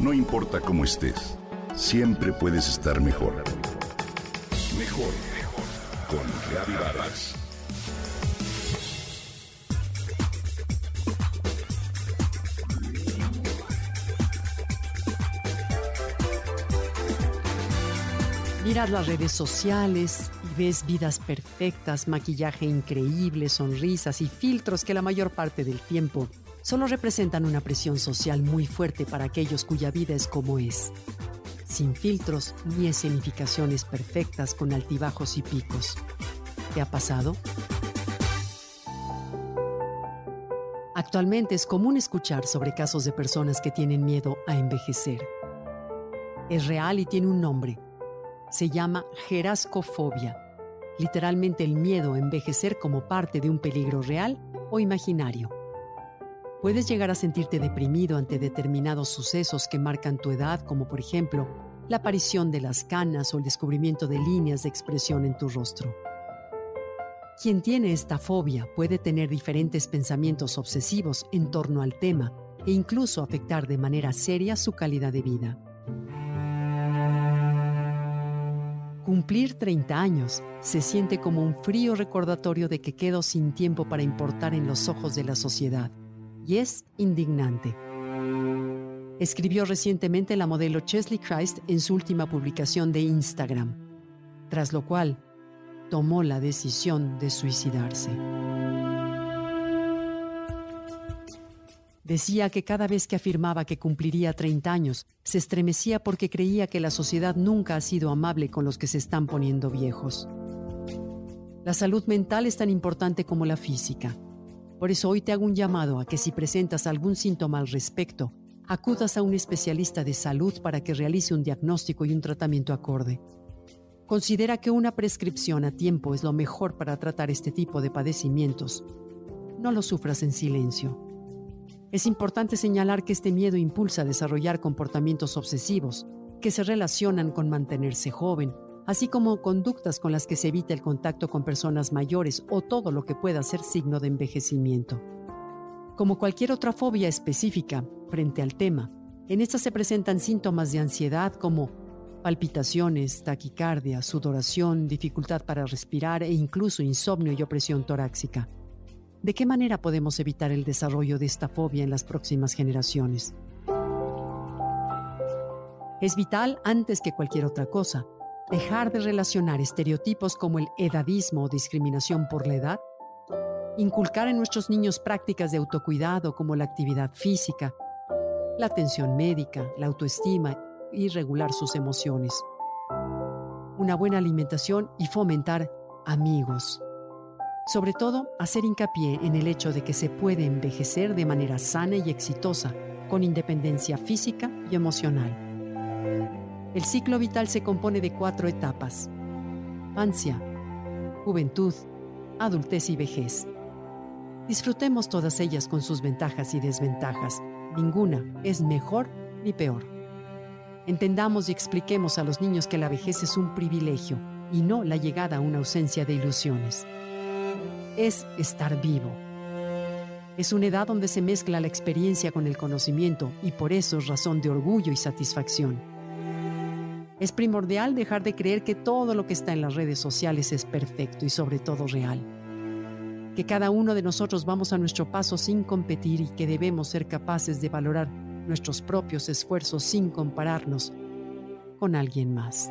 No importa cómo estés, siempre puedes estar mejor. Mejor, mejor. Con Reavivadas. Miras las redes sociales ves vidas perfectas, maquillaje increíble, sonrisas y filtros que la mayor parte del tiempo solo representan una presión social muy fuerte para aquellos cuya vida es como es, sin filtros ni escenificaciones perfectas con altibajos y picos. ¿Te ha pasado? Actualmente es común escuchar sobre casos de personas que tienen miedo a envejecer. Es real y tiene un nombre. Se llama gerascofobia, literalmente el miedo a envejecer como parte de un peligro real o imaginario. Puedes llegar a sentirte deprimido ante determinados sucesos que marcan tu edad, como por ejemplo la aparición de las canas o el descubrimiento de líneas de expresión en tu rostro. Quien tiene esta fobia puede tener diferentes pensamientos obsesivos en torno al tema e incluso afectar de manera seria su calidad de vida. Cumplir 30 años se siente como un frío recordatorio de que quedo sin tiempo para importar en los ojos de la sociedad y es indignante. Escribió recientemente la modelo Chesley Christ en su última publicación de Instagram, tras lo cual tomó la decisión de suicidarse. Decía que cada vez que afirmaba que cumpliría 30 años, se estremecía porque creía que la sociedad nunca ha sido amable con los que se están poniendo viejos. La salud mental es tan importante como la física. Por eso hoy te hago un llamado a que si presentas algún síntoma al respecto, acudas a un especialista de salud para que realice un diagnóstico y un tratamiento acorde. Considera que una prescripción a tiempo es lo mejor para tratar este tipo de padecimientos. No lo sufras en silencio. Es importante señalar que este miedo impulsa a desarrollar comportamientos obsesivos que se relacionan con mantenerse joven, así como conductas con las que se evita el contacto con personas mayores o todo lo que pueda ser signo de envejecimiento. Como cualquier otra fobia específica frente al tema, en esta se presentan síntomas de ansiedad como palpitaciones, taquicardia, sudoración, dificultad para respirar e incluso insomnio y opresión torácica. ¿De qué manera podemos evitar el desarrollo de esta fobia en las próximas generaciones? Es vital, antes que cualquier otra cosa, dejar de relacionar estereotipos como el edadismo o discriminación por la edad, inculcar en nuestros niños prácticas de autocuidado como la actividad física, la atención médica, la autoestima y regular sus emociones, una buena alimentación y fomentar amigos. Sobre todo, hacer hincapié en el hecho de que se puede envejecer de manera sana y exitosa, con independencia física y emocional. El ciclo vital se compone de cuatro etapas. Ansia, juventud, adultez y vejez. Disfrutemos todas ellas con sus ventajas y desventajas. Ninguna es mejor ni peor. Entendamos y expliquemos a los niños que la vejez es un privilegio y no la llegada a una ausencia de ilusiones. Es estar vivo. Es una edad donde se mezcla la experiencia con el conocimiento y por eso es razón de orgullo y satisfacción. Es primordial dejar de creer que todo lo que está en las redes sociales es perfecto y sobre todo real. Que cada uno de nosotros vamos a nuestro paso sin competir y que debemos ser capaces de valorar nuestros propios esfuerzos sin compararnos con alguien más.